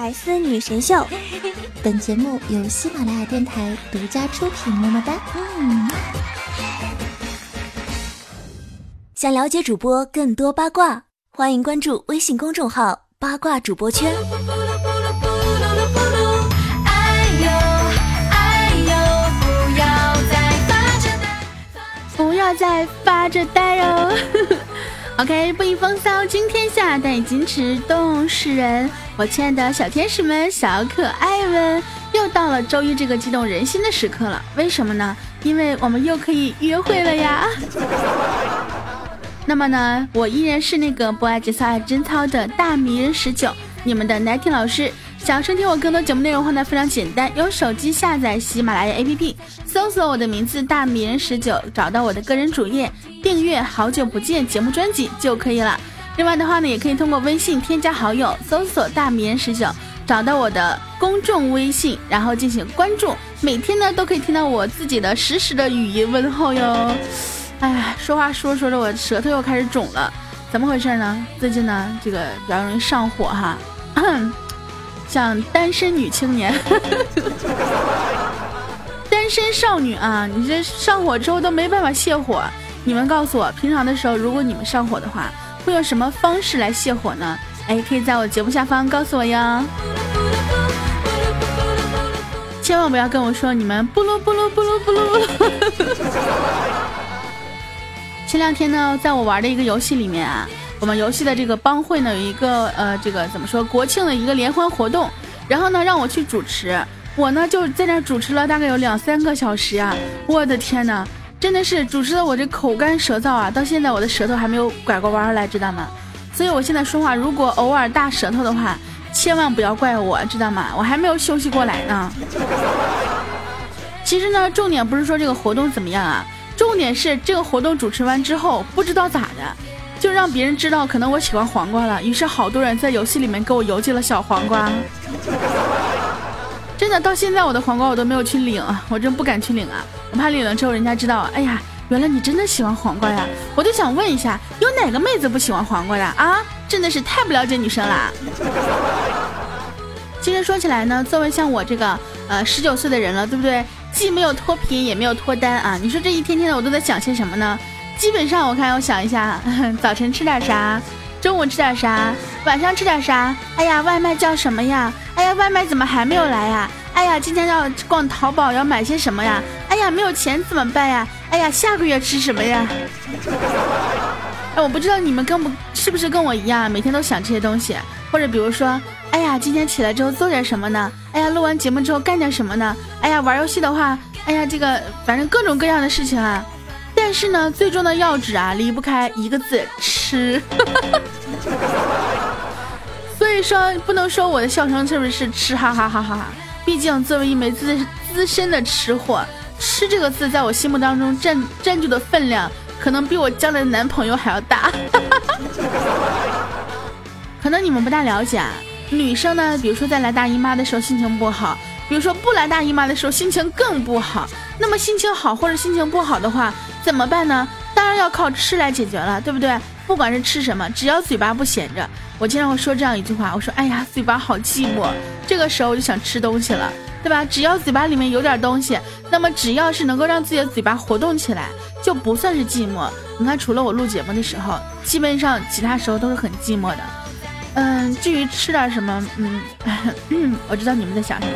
百思女神秀，本节目由喜马拉雅电台独家出品。么么哒！嗯。想了解主播更多八卦，欢迎关注微信公众号“八卦主播圈”。不要再发着呆，不要再发着呆哦。OK，不以风骚惊天下，但以矜持动世人。我亲爱的小天使们、小可爱们，又到了周一这个激动人心的时刻了。为什么呢？因为我们又可以约会了呀。那么呢，我依然是那个不爱节操爱贞操的大迷人十九，你们的 Nighty 老师。想要收听我更多节目内容的话呢，非常简单，用手机下载喜马拉雅 APP，搜索我的名字大迷人十九，找到我的个人主页，订阅好久不见节目专辑就可以了。另外的话呢，也可以通过微信添加好友，搜索大迷人十九，找到我的公众微信，然后进行关注，每天呢都可以听到我自己的实时的语音问候哟。哎，说话说着说着，我舌头又开始肿了，怎么回事呢？最近呢，这个比较容易上火哈。像单身女青年，单身少女啊，你这上火之后都没办法泻火。你们告诉我，平常的时候，如果你们上火的话，会用什么方式来泻火呢？哎，可以在我节目下方告诉我哟。千万不要跟我说你们布噜布噜布噜布噜布噜。前两天呢，在我玩的一个游戏里面啊。我们游戏的这个帮会呢，有一个呃，这个怎么说国庆的一个联欢活动，然后呢让我去主持，我呢就在那主持了大概有两三个小时啊，我的天呐，真的是主持的我这口干舌燥啊，到现在我的舌头还没有拐过弯来，知道吗？所以我现在说话如果偶尔大舌头的话，千万不要怪我，知道吗？我还没有休息过来呢。其实呢，重点不是说这个活动怎么样啊，重点是这个活动主持完之后，不知道咋的。就让别人知道，可能我喜欢黄瓜了。于是好多人在游戏里面给我邮寄了小黄瓜。真的，到现在我的黄瓜我都没有去领，我真不敢去领啊！我怕领了之后人家知道，哎呀，原来你真的喜欢黄瓜呀！我就想问一下，有哪个妹子不喜欢黄瓜的啊？真的是太不了解女生啦！其实说起来呢，作为像我这个呃十九岁的人了，对不对？既没有脱贫，也没有脱单啊！你说这一天天的我都在想些什么呢？基本上我看，我想一下，早晨吃点啥，中午吃点啥，晚上吃点啥？哎呀，外卖叫什么呀？哎呀，外卖怎么还没有来呀？哎呀，今天要逛淘宝，要买些什么呀？哎呀，没有钱怎么办呀？哎呀，下个月吃什么呀？哎，我不知道你们跟不是不是跟我一样，每天都想这些东西，或者比如说，哎呀，今天起来之后做点什么呢？哎呀，录完节目之后干点什么呢？哎呀，玩游戏的话，哎呀，这个反正各种各样的事情啊。但是呢，最终的要旨啊，离不开一个字吃。说，不能说我的笑声是不是吃哈哈哈哈哈。毕竟作为一枚资资深的吃货，吃这个字在我心目当中占占据的分量，可能比我将来的男朋友还要大。可能你们不大了解，啊，女生呢，比如说在来大姨妈的时候心情不好，比如说不来大姨妈的时候心情更不好。那么心情好或者心情不好的话。怎么办呢？当然要靠吃来解决了，对不对？不管是吃什么，只要嘴巴不闲着。我经常会说这样一句话，我说：“哎呀，嘴巴好寂寞。”这个时候我就想吃东西了，对吧？只要嘴巴里面有点东西，那么只要是能够让自己的嘴巴活动起来，就不算是寂寞。你看，除了我录节目的时候，基本上其他时候都是很寂寞的。嗯，至于吃点什么，嗯，我知道你们在想什么。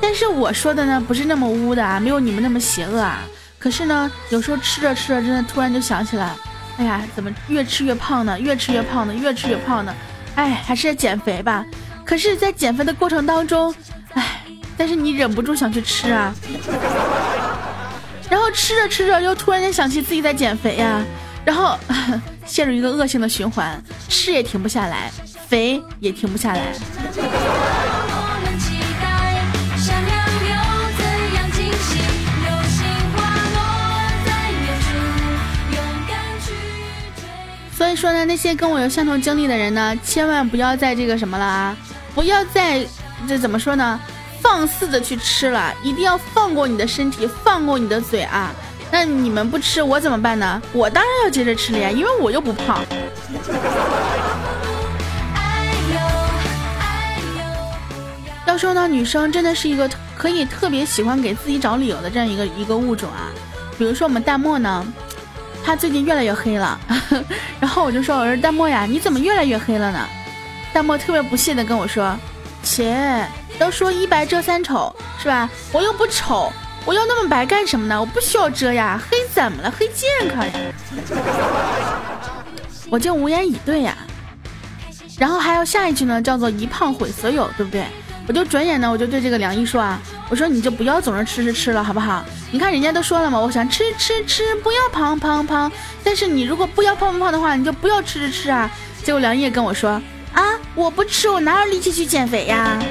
但是我说的呢，不是那么污的啊，没有你们那么邪恶啊。可是呢，有时候吃着吃着，真的突然就想起来，哎呀，怎么越吃越胖呢？越吃越胖呢？越吃越胖呢？哎，还是减肥吧。可是，在减肥的过程当中，哎，但是你忍不住想去吃啊。然后吃着吃着，又突然间想起自己在减肥呀，然后陷入一个恶性的循环，吃也停不下来，肥也停不下来。说呢，那些跟我有相同经历的人呢，千万不要再这个什么了啊！不要再这怎么说呢？放肆的去吃了，一定要放过你的身体，放过你的嘴啊！那你们不吃，我怎么办呢？我当然要接着吃了呀，因为我又不胖。要说呢，女生真的是一个可以特别喜欢给自己找理由的这样一个一个物种啊。比如说我们淡漠呢，他最近越来越黑了，然后我就说，我说淡漠呀，你怎么越来越黑了呢？淡漠特别不屑的跟我说，切，都说一白遮三丑是吧？我又不丑，我要那么白干什么呢？我不需要遮呀，黑怎么了？黑健康呀。我竟无言以对呀。然后还有下一句呢，叫做一胖毁所有，对不对？我就转眼呢，我就对这个梁毅说啊，我说你就不要总是吃吃吃了，好不好？你看人家都说了嘛，我想吃吃吃，不要胖胖胖。但是你如果不要胖胖胖的话，你就不要吃吃吃啊。结果梁毅跟我说啊，我不吃，我哪有力气去减肥呀？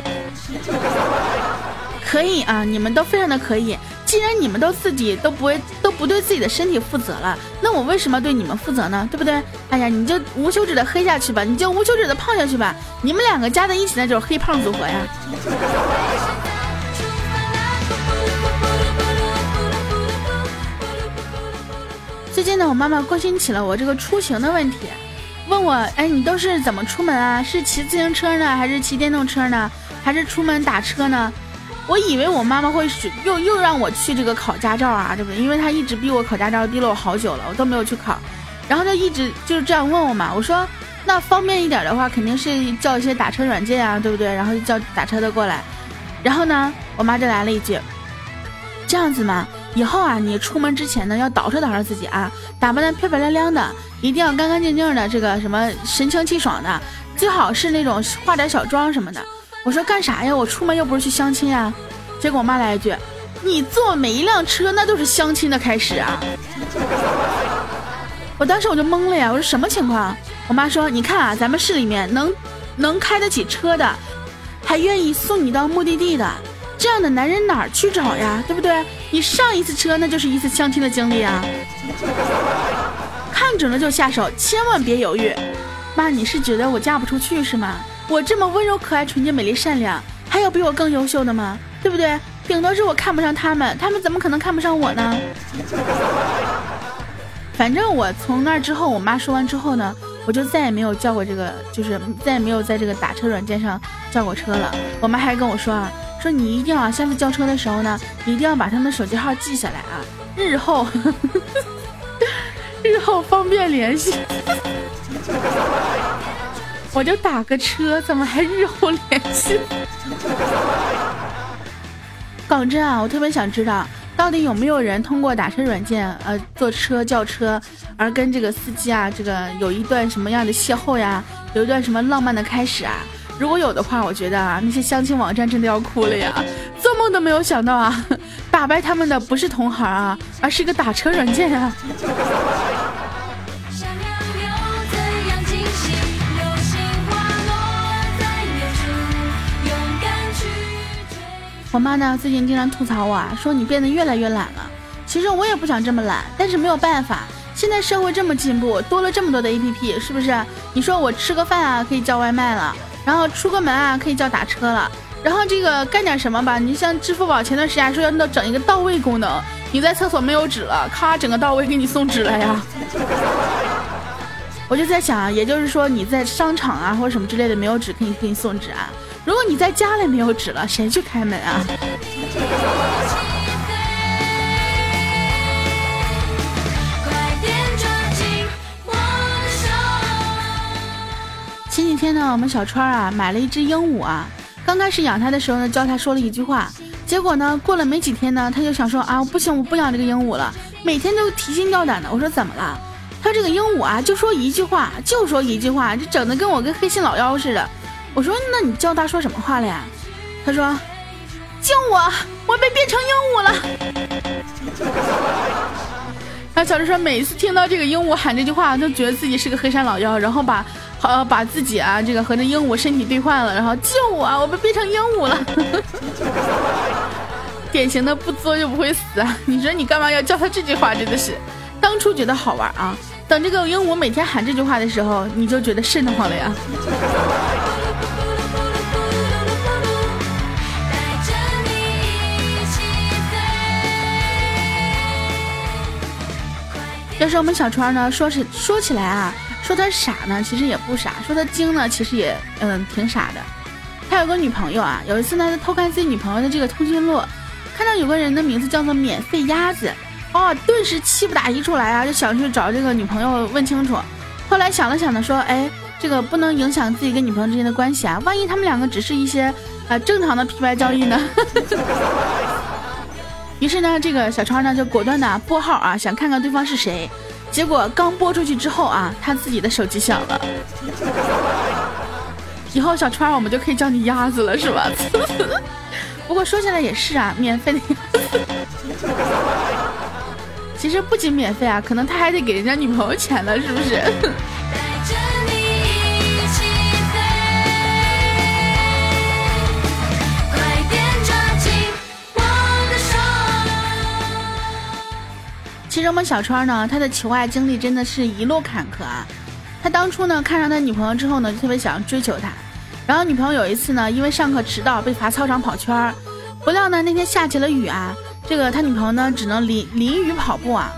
可以啊，你们都非常的可以。既然你们都自己都不会都不对自己的身体负责了，那我为什么对你们负责呢？对不对？哎呀，你就无休止的黑下去吧，你就无休止的胖下去吧，你们两个加在一起那就是黑胖组合呀。最近呢，我妈妈关心起了我这个出行的问题，问我，哎，你都是怎么出门啊？是骑自行车呢，还是骑电动车呢？还是出门打车呢？我以为我妈妈会是又又让我去这个考驾照啊，对不对？因为她一直逼我考驾照，逼了我好久了，我都没有去考。然后就一直就是这样问我嘛。我说那方便一点的话，肯定是叫一些打车软件啊，对不对？然后就叫打车的过来。然后呢，我妈就来了一句：“这样子嘛，以后啊，你出门之前呢，要捯饬捯饬自己啊，打扮的漂漂亮亮的，一定要干干净净的，这个什么神清气爽的，最好是那种化点小妆什么的。”我说干啥呀？我出门又不是去相亲啊！结果我妈来一句：“你坐每一辆车，那都是相亲的开始啊！”我当时我就懵了呀！我说什么情况？我妈说：“你看啊，咱们市里面能能开得起车的，还愿意送你到目的地的，这样的男人哪儿去找呀？对不对？你上一次车那就是一次相亲的经历啊！看准了就下手，千万别犹豫。妈，你是觉得我嫁不出去是吗？”我这么温柔可爱、纯洁美丽、善良，还有比我更优秀的吗？对不对？顶多是我看不上他们，他们怎么可能看不上我呢？反正我从那之后，我妈说完之后呢，我就再也没有叫过这个，就是再也没有在这个打车软件上叫过车了。我妈还跟我说啊，说你一定要下次叫车的时候呢，一定要把他们手机号记下来啊，日后 日后方便联系。我就打个车，怎么还日后联系？港真啊，我特别想知道，到底有没有人通过打车软件，呃，坐车叫车，而跟这个司机啊，这个有一段什么样的邂逅呀？有一段什么浪漫的开始啊？如果有的话，我觉得啊，那些相亲网站真的要哭了呀！做梦都没有想到啊，打败他们的不是同行啊，而是一个打车软件啊！我妈呢，最近经常吐槽我啊，说你变得越来越懒了。其实我也不想这么懒，但是没有办法。现在社会这么进步，多了这么多的 APP，是不是？你说我吃个饭啊，可以叫外卖了；然后出个门啊，可以叫打车了；然后这个干点什么吧，你像支付宝前段时间说要整一个到位功能，你在厕所没有纸了，咔，整个到位给你送纸了呀。我就在想啊，也就是说你在商场啊或者什么之类的没有纸，可以给你送纸啊。如果你在家里没有纸了，谁去开门啊？天呢，我们小川啊买了一只鹦鹉啊，刚开始养它的时候呢，教它说了一句话，结果呢，过了没几天呢，他就想说啊，不行，我不养这个鹦鹉了，每天都提心吊胆的。我说怎么了？他这个鹦鹉啊，就说一句话，就说一句话，就整的跟我跟黑心老妖似的。我说：“那你教他说什么话了呀？”他说：“救我，我被变成鹦鹉了。”然后小智说：“每次听到这个鹦鹉喊这句话，都觉得自己是个黑山老妖，然后把好把自己啊这个和这鹦鹉身体兑换了，然后救我，我被变成鹦鹉了。”典型的不作就不会死啊！你说你干嘛要教他这句话？真的是，当初觉得好玩啊，等这个鹦鹉每天喊这句话的时候，你就觉得瘆得慌了呀。要是我们小川呢，说是说起来啊，说他傻呢，其实也不傻；说他精呢，其实也嗯挺傻的。他有个女朋友啊，有一次呢，他偷看自己女朋友的这个通讯录，看到有个人的名字叫做免费鸭子，哦，顿时气不打一处来啊，就想去找这个女朋友问清楚。后来想了想呢，说，哎，这个不能影响自己跟女朋友之间的关系啊，万一他们两个只是一些啊正常的皮白交易呢？于是呢，这个小川呢就果断的拨号啊，想看看对方是谁。结果刚播出去之后啊，他自己的手机响了。以后小川我们就可以叫你鸭子了，是吧？不过说起来也是啊，免费的。其实不仅免费啊，可能他还得给人家女朋友钱呢，是不是？实我们小川呢，他的求爱经历真的是一路坎坷啊。他当初呢看上他女朋友之后呢，就特别想要追求她。然后女朋友有一次呢，因为上课迟到被罚操场跑圈儿，不料呢那天下起了雨啊，这个他女朋友呢只能淋淋雨跑步啊。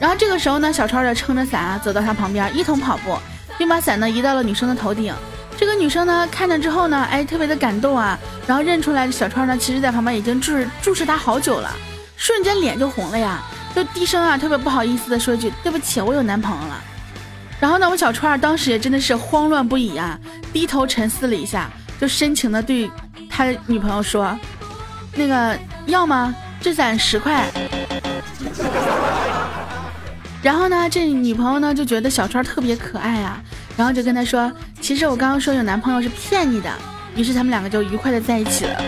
然后这个时候呢，小川呢撑着伞啊走到他旁边，一同跑步，并把伞呢移到了女生的头顶。这个女生呢看着之后呢，哎特别的感动啊，然后认出来小川呢其实在旁边已经注视注视他好久了，瞬间脸就红了呀，就低声啊特别不好意思的说一句对不起，我有男朋友了。然后呢，我小川儿当时也真的是慌乱不已啊，低头沉思了一下，就深情的对他女朋友说：“那个要吗？这伞十块。”然后呢，这女朋友呢就觉得小川特别可爱啊，然后就跟他说：“其实我刚刚说有男朋友是骗你的。”于是他们两个就愉快的在一起了。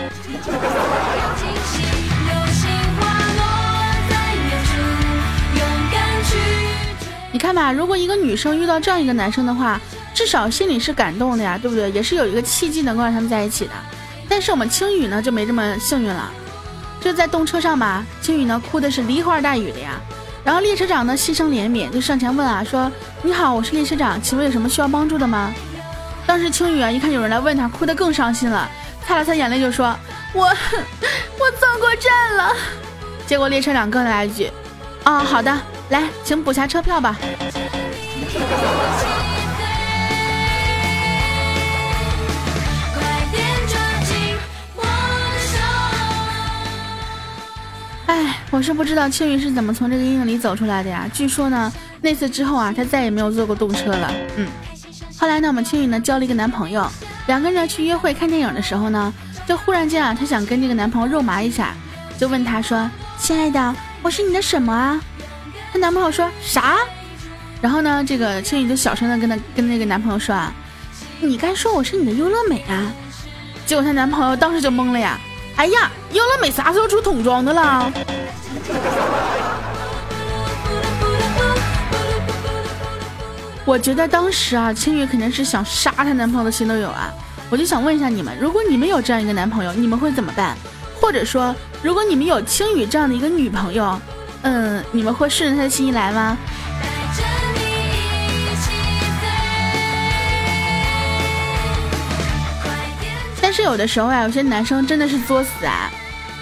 你看吧，如果一个女生遇到这样一个男生的话，至少心里是感动的呀，对不对？也是有一个契机能够让他们在一起的。但是我们青雨呢就没这么幸运了，就在动车上吧，青雨呢哭的是梨花带雨的呀。然后列车长呢心生怜悯，就上前问啊，说：“你好，我是列车长，请问有什么需要帮助的吗？”当时青雨啊一看有人来问他，哭得更伤心了，擦了擦眼泪就说：“我 我坐过站了。”结果列车长跟来一句：“啊，好的，来，请补下车票吧。”哎，我是不知道青云是怎么从这个阴影里走出来的呀。据说呢，那次之后啊，她再也没有坐过动车了。嗯，后来呢，我们青云呢交了一个男朋友，两个人去约会看电影的时候呢，就忽然间啊，她想跟这个男朋友肉麻一下，就问他说：“亲爱的，我是你的什么啊？”男朋友说啥？然后呢，这个青雨就小声的跟他跟那个男朋友说啊：“你该说我是你的优乐美啊。”结果她男朋友当时就懵了呀。哎呀，优乐美啥时候出桶装的了？我觉得当时啊，青雨肯定是想杀她男朋友的心都有啊。我就想问一下你们，如果你们有这样一个男朋友，你们会怎么办？或者说，如果你们有青雨这样的一个女朋友，嗯，你们会顺着他的心意来吗？但是有的时候啊，有些男生真的是作死啊，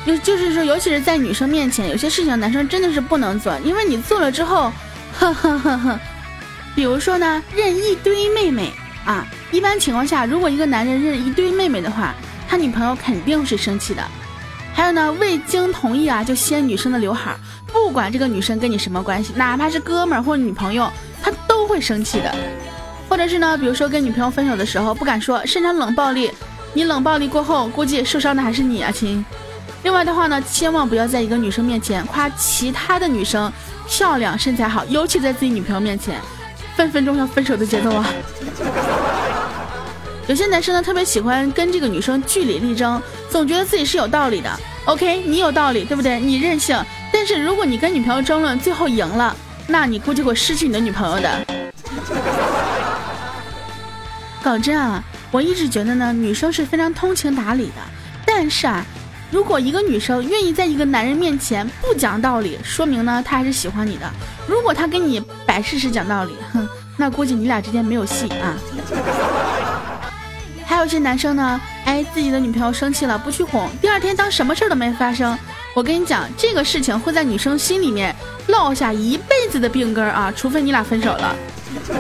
就就是说，尤其是在女生面前，有些事情男生真的是不能做，因为你做了之后，哼哼哼哼。比如说呢，认一堆妹妹啊，一般情况下，如果一个男人认一堆妹妹的话，他女朋友肯定是生气的。还有呢，未经同意啊就掀女生的刘海儿，不管这个女生跟你什么关系，哪怕是哥们儿或者女朋友，他都会生气的。或者是呢，比如说跟女朋友分手的时候不敢说，甚至冷暴力，你冷暴力过后，估计受伤的还是你啊，亲。另外的话呢，千万不要在一个女生面前夸其他的女生漂亮、身材好，尤其在自己女朋友面前，分分钟要分手的节奏啊。有些男生呢特别喜欢跟这个女生据理力争，总觉得自己是有道理的。OK，你有道理，对不对？你任性。但是如果你跟女朋友争论，最后赢了，那你估计会失去你的女朋友的。搞真啊，我一直觉得呢，女生是非常通情达理的。但是啊，如果一个女生愿意在一个男人面前不讲道理，说明呢她还是喜欢你的。如果她跟你摆事实讲道理，哼，那估计你俩之间没有戏啊。还有一些男生呢，哎，自己的女朋友生气了不去哄，第二天当什么事儿都没发生。我跟你讲，这个事情会在女生心里面落下一辈子的病根啊，除非你俩分手了。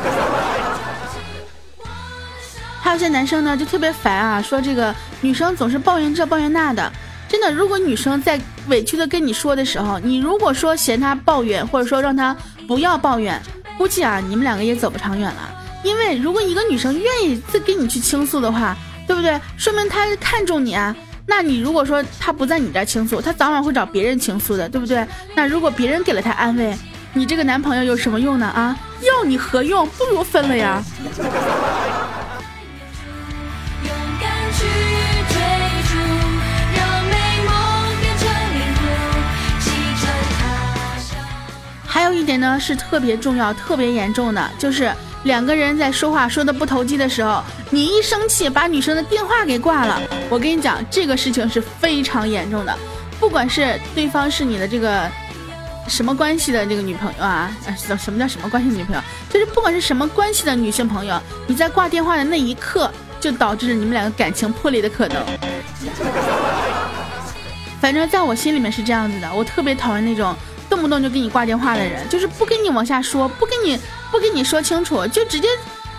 还有些男生呢就特别烦啊，说这个女生总是抱怨这抱怨那的。真的，如果女生在委屈的跟你说的时候，你如果说嫌她抱怨，或者说让她不要抱怨，估计啊你们两个也走不长远了。因为如果一个女生愿意再跟你去倾诉的话，对不对？说明她看重你啊。那你如果说她不在你这儿倾诉，她早晚会找别人倾诉的，对不对？那如果别人给了她安慰，你这个男朋友有什么用呢？啊，要你何用？不如分了呀。还有一点呢是特别重要、特别严重的，就是两个人在说话说的不投机的时候，你一生气把女生的电话给挂了，我跟你讲，这个事情是非常严重的。不管是对方是你的这个什么关系的这个女朋友啊，什什么叫什么关系女朋友？就是不管是什么关系的女性朋友，你在挂电话的那一刻，就导致你们两个感情破裂的可能。反正在我心里面是这样子的，我特别讨厌那种动不动就给你挂电话的人，就是不跟你往下说，不跟你不跟你说清楚，就直接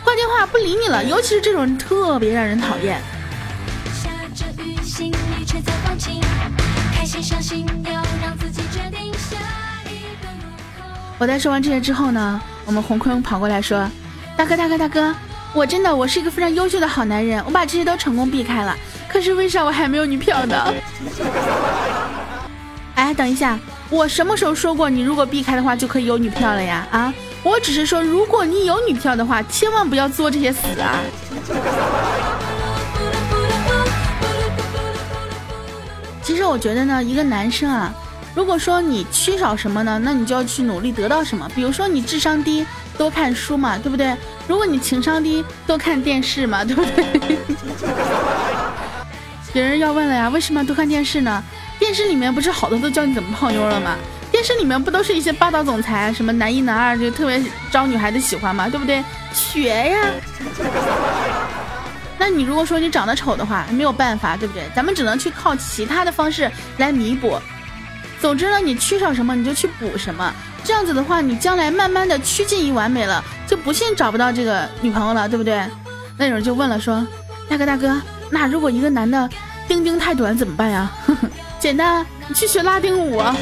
挂电话不理你了。尤其是这种人特别让人讨厌。我在说完这些之后呢，我们红坤跑过来说：“大哥，大哥，大哥，我真的我是一个非常优秀的好男人，我把这些都成功避开了。可是为啥我还没有女票呢？” 哎，等一下，我什么时候说过你如果避开的话就可以有女票了呀？啊，我只是说如果你有女票的话，千万不要作这些死啊！其实我觉得呢，一个男生啊，如果说你缺少什么呢，那你就要去努力得到什么。比如说你智商低，多看书嘛，对不对？如果你情商低，多看电视嘛，对不对？别人要问了呀，为什么多看电视呢？电视里面不是好多都教你怎么泡妞了吗？电视里面不都是一些霸道总裁，什么男一男二，就特别招女孩子喜欢嘛，对不对？学呀。那你如果说你长得丑的话，没有办法，对不对？咱们只能去靠其他的方式来弥补。总之呢，你缺少什么你就去补什么，这样子的话，你将来慢慢的趋近于完美了，就不信找不到这个女朋友了，对不对？那有人就问了说，大哥大哥，那如果一个男的丁丁太短怎么办呀？简单，你去学拉丁舞啊。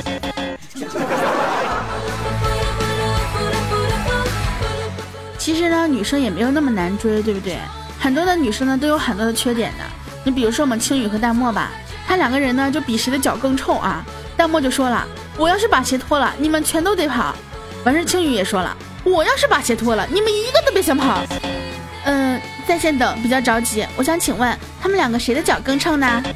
其实呢，女生也没有那么难追，对不对？很多的女生呢都有很多的缺点的。你比如说我们青雨和淡漠吧，他两个人呢就比谁的脚更臭啊。淡漠就说了，我要是把鞋脱了，你们全都得跑。完事青雨也说了，我要是把鞋脱了，你们一个都别想跑。嗯，在线等，比较着急。我想请问，他们两个谁的脚更臭呢？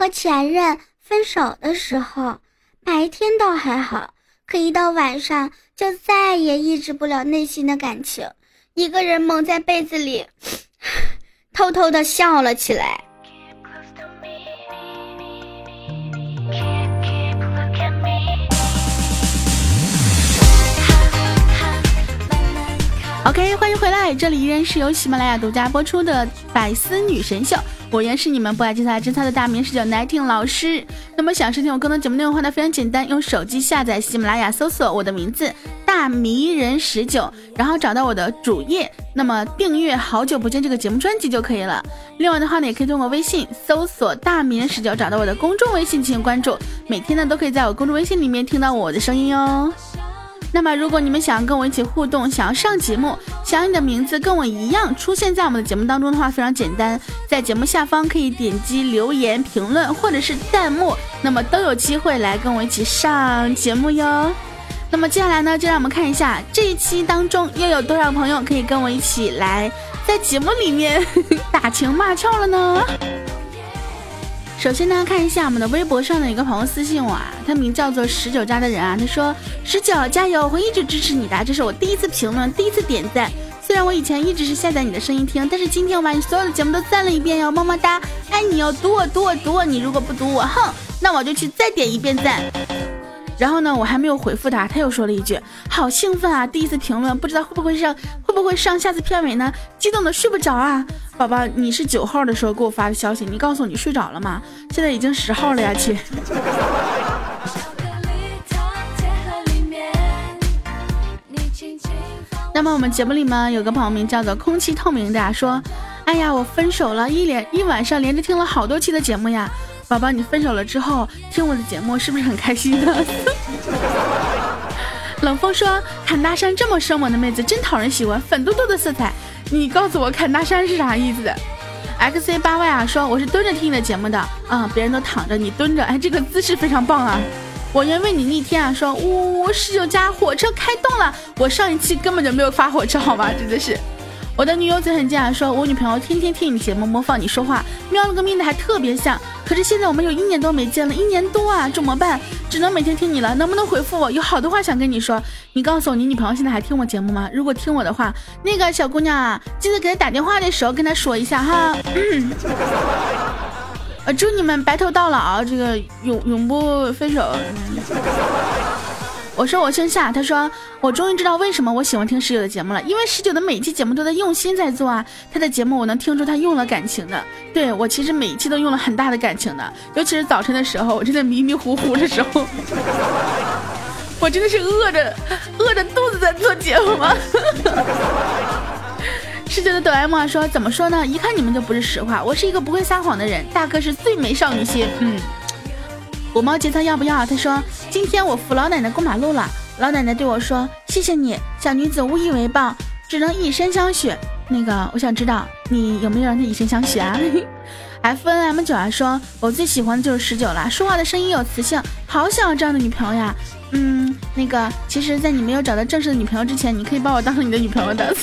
和前任分手的时候，白天倒还好，可一到晚上就再也抑制不了内心的感情，一个人蒙在被子里，偷偷的笑了起来。OK，欢迎回来，这里依然是由喜马拉雅独家播出的《百思女神秀》，我依然是你们不爱精彩真菜的大名十九 nineteen 老师。那么想收听我更多节目内容的话呢，非常简单，用手机下载喜马拉雅，搜索我的名字大迷人十九，然后找到我的主页，那么订阅《好久不见》这个节目专辑就可以了。另外的话呢，也可以通过微信搜索大迷人十九，找到我的公众微信进行关注，每天呢都可以在我公众微信里面听到我的声音哦。那么，如果你们想要跟我一起互动，想要上节目，想要你的名字跟我一样出现在我们的节目当中的话，非常简单，在节目下方可以点击留言、评论或者是弹幕，那么都有机会来跟我一起上节目哟。那么接下来呢，就让我们看一下这一期当中又有多少朋友可以跟我一起来在节目里面 打情骂俏了呢？首先呢，看一下我们的微博上的一个朋友私信我啊，他名叫做十九家的人啊，他说十九加油，我会一直支持你的，这是我第一次评论，第一次点赞。虽然我以前一直是下载你的声音听，但是今天我把你所有的节目都赞了一遍哟，么么哒，爱你哟，读我读我读我，你如果不读我，哼，那我就去再点一遍赞。然后呢，我还没有回复他，他又说了一句：“好兴奋啊，第一次评论，不知道会不会上，会不会上下次片尾呢？激动的睡不着啊，宝宝，你是九号的时候给我发的消息，你告诉我你睡着了吗？现在已经十号了呀，亲。那么我们节目里面有个朋友名叫做空气透明的说，哎呀，我分手了，一连一晚上连着听了好多期的节目呀。宝宝，你分手了之后听我的节目是不是很开心呢？冷风说，砍大山这么生猛的妹子真讨人喜欢，粉嘟嘟的色彩。你告诉我砍大山是啥意思？X C 八 Y 啊，说我是蹲着听你的节目的，嗯，别人都躺着，你蹲着，哎，这个姿势非常棒啊。我愿为你逆天啊，说呜十九家火车开动了，我上一期根本就没有发火车，好吧，真的是。我的女友嘴很贱啊，说我女朋友天天听你节目模仿你说话，喵了个咪的还特别像。可是现在我们有一年多没见了，一年多啊，怎么办？只能每天听你了，能不能回复我？有好多话想跟你说，你告诉我，你女朋友现在还听我节目吗？如果听我的话，那个小姑娘啊，记得给她打电话的时候跟她说一下哈。呃，祝你们白头到老，这个永永不分手。我说我姓夏，他说我终于知道为什么我喜欢听十九的节目了，因为十九的每期节目都在用心在做啊，他的节目我能听出他用了感情的。对我其实每一期都用了很大的感情的，尤其是早晨的时候，我真的迷迷糊糊的时候，我真的是饿着饿着肚子在做节目吗？十九的哆啦 A 梦说怎么说呢？一看你们就不是实话，我是一个不会撒谎的人，大哥是最美少女心，嗯。五毛节操要不要？他说：“今天我扶老奶奶过马路了，老奶奶对我说：‘谢谢你，小女子无以为报，只能以身相许。’那个，我想知道你有没有让她以身相许啊？”F N M 九啊说：“我最喜欢的就是十九了，说话的声音有磁性，好想要这样的女朋友呀。嗯，那个，其实，在你没有找到正式的女朋友之前，你可以把我当成你的女朋友的。”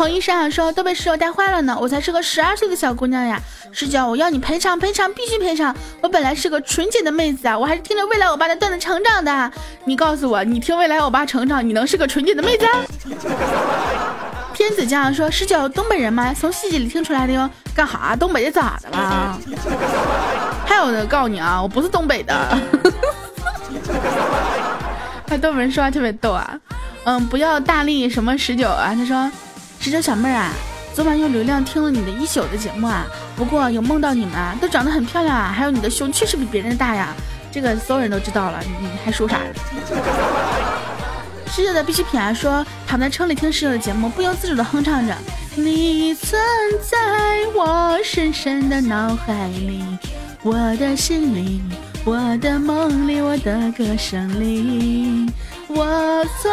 彭医生啊说：“都被室友带坏了呢，我才是个十二岁的小姑娘呀。”十九，我要你赔偿赔偿，必须赔偿！我本来是个纯洁的妹子啊，我还是听着未来欧巴的段子成长的。你告诉我，你听未来欧巴成长，你能是个纯洁的妹子？天子将说：十九，东北人吗？从细节里听出来的哟。干哈？东北的咋的了？还有的告诉你啊，我不是东北的。他东北人说话特别逗啊。嗯，不要大力什么十九啊？他说：十九小妹儿啊。昨晚用流量听了你的一宿的节目啊，不过有梦到你们啊，都长得很漂亮啊，还有你的胸确实比别人大呀，这个所有人都知道了，你还说啥？十九的必需品啊说躺在车里听十九的节目，不由自主的哼唱着，你存在我深深的脑海里，我的心里，我的梦里，我的歌声里。我存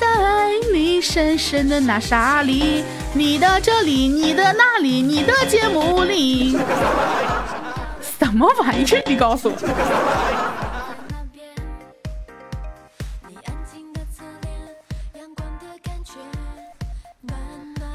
在你深深的那沙里，你的这里，你的那里，你的节目里，什么玩意儿？你告诉我。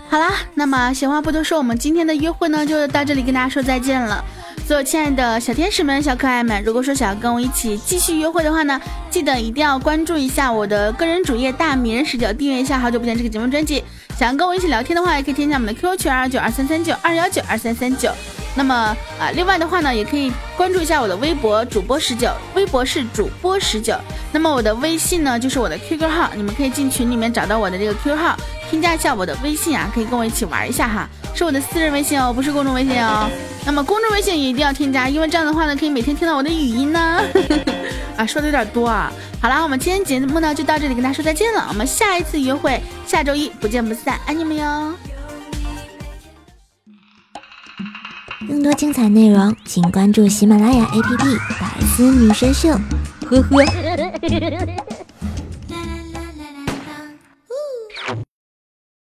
好啦，那么闲话不多说，我们今天的约会呢，就到这里跟大家说再见了。所有亲爱的小天使们、小可爱们，如果说想要跟我一起继续约会的话呢，记得一定要关注一下我的个人主页大迷人十九，订阅一下好久不见这个节目专辑。想要跟我一起聊天的话，也可以添加我们的 QQ 群二九二三三九二幺九二三三九。那么啊，另外的话呢，也可以关注一下我的微博主播十九，微博是主播十九。那么我的微信呢，就是我的 QQ 号，你们可以进群里面找到我的这个 QQ 号，添加一下我的微信啊，可以跟我一起玩一下哈。是我的私人微信哦，不是公众微信哦。那么公众微信也一定要添加，因为这样的话呢，可以每天听到我的语音呢。啊，说的有点多啊。好啦，我们今天节目呢就到这里，跟大家说再见了。我们下一次约会，下周一不见不散，爱你们哟。更多精彩内容，请关注喜马拉雅 APP《百思女神秀》。呵呵。